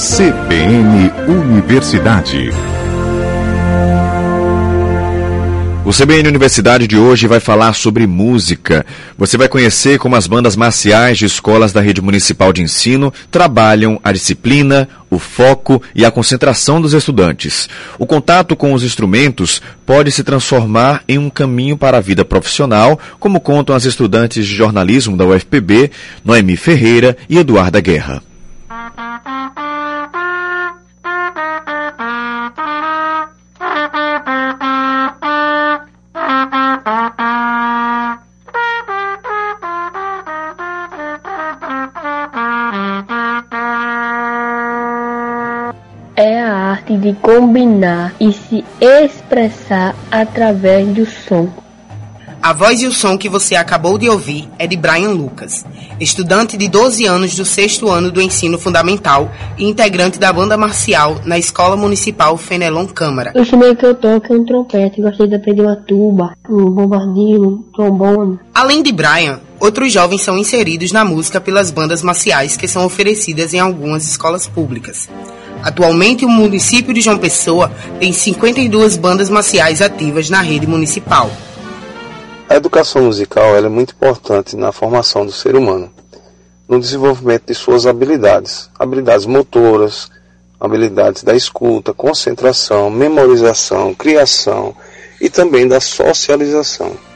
CBN Universidade. O CBN Universidade de hoje vai falar sobre música. Você vai conhecer como as bandas marciais de escolas da rede municipal de ensino trabalham a disciplina, o foco e a concentração dos estudantes. O contato com os instrumentos pode se transformar em um caminho para a vida profissional, como contam as estudantes de jornalismo da UFPB, Noemi Ferreira e Eduarda Guerra. A arte de combinar e se expressar através do som. A voz e o som que você acabou de ouvir é de Brian Lucas, estudante de 12 anos do sexto ano do ensino fundamental e integrante da banda marcial na Escola Municipal Fenelon Câmara. O instrumento que eu toco é um trompete, gostei de aprender uma tuba, um bombardino, um trombone. Além de Brian, outros jovens são inseridos na música pelas bandas marciais que são oferecidas em algumas escolas públicas. Atualmente, o município de João Pessoa tem 52 bandas marciais ativas na rede municipal. A educação musical é muito importante na formação do ser humano, no desenvolvimento de suas habilidades, habilidades motoras, habilidades da escuta, concentração, memorização, criação e também da socialização.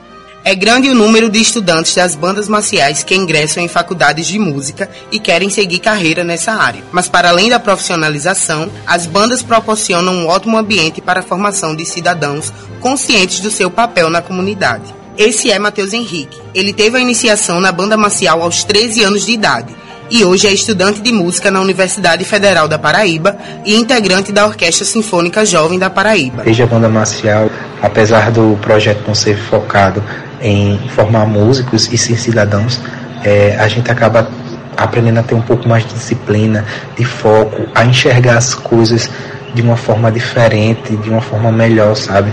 É grande o número de estudantes das bandas marciais que ingressam em faculdades de música e querem seguir carreira nessa área. Mas para além da profissionalização, as bandas proporcionam um ótimo ambiente para a formação de cidadãos conscientes do seu papel na comunidade. Esse é Matheus Henrique. Ele teve a iniciação na banda marcial aos 13 anos de idade e hoje é estudante de música na Universidade Federal da Paraíba e integrante da Orquestra Sinfônica Jovem da Paraíba. Desde a banda marcial, apesar do projeto não ser focado em formar músicos e ser cidadãos, é, a gente acaba aprendendo a ter um pouco mais de disciplina, de foco, a enxergar as coisas de uma forma diferente, de uma forma melhor, sabe?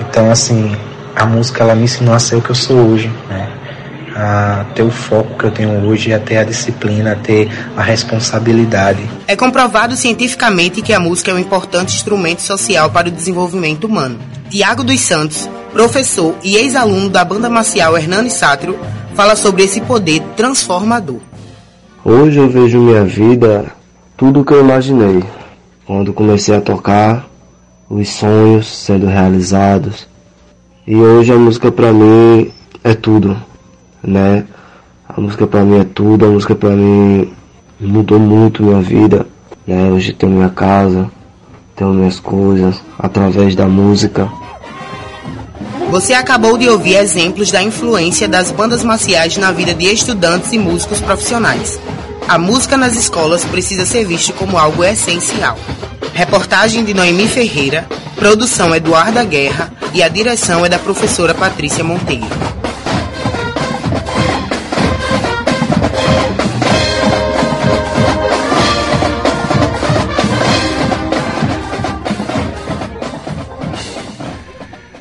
Então, assim, a música ela me ensinou a ser o que eu sou hoje, né? a ter o foco que eu tenho hoje, a ter a disciplina, a ter a responsabilidade. É comprovado cientificamente que a música é um importante instrumento social para o desenvolvimento humano. Tiago dos Santos, professor e ex-aluno da banda marcial Hernani Sátiro, fala sobre esse poder transformador. Hoje eu vejo minha vida tudo o que eu imaginei. Quando comecei a tocar, os sonhos sendo realizados. E hoje a música para mim é tudo né? A música para mim é tudo, a música para mim mudou muito minha vida, né? Hoje tenho minha casa, tenho minhas coisas através da música. Você acabou de ouvir exemplos da influência das bandas marciais na vida de estudantes e músicos profissionais. A música nas escolas precisa ser vista como algo essencial. Reportagem de Noemi Ferreira, produção Eduarda Guerra e a direção é da professora Patrícia Monteiro.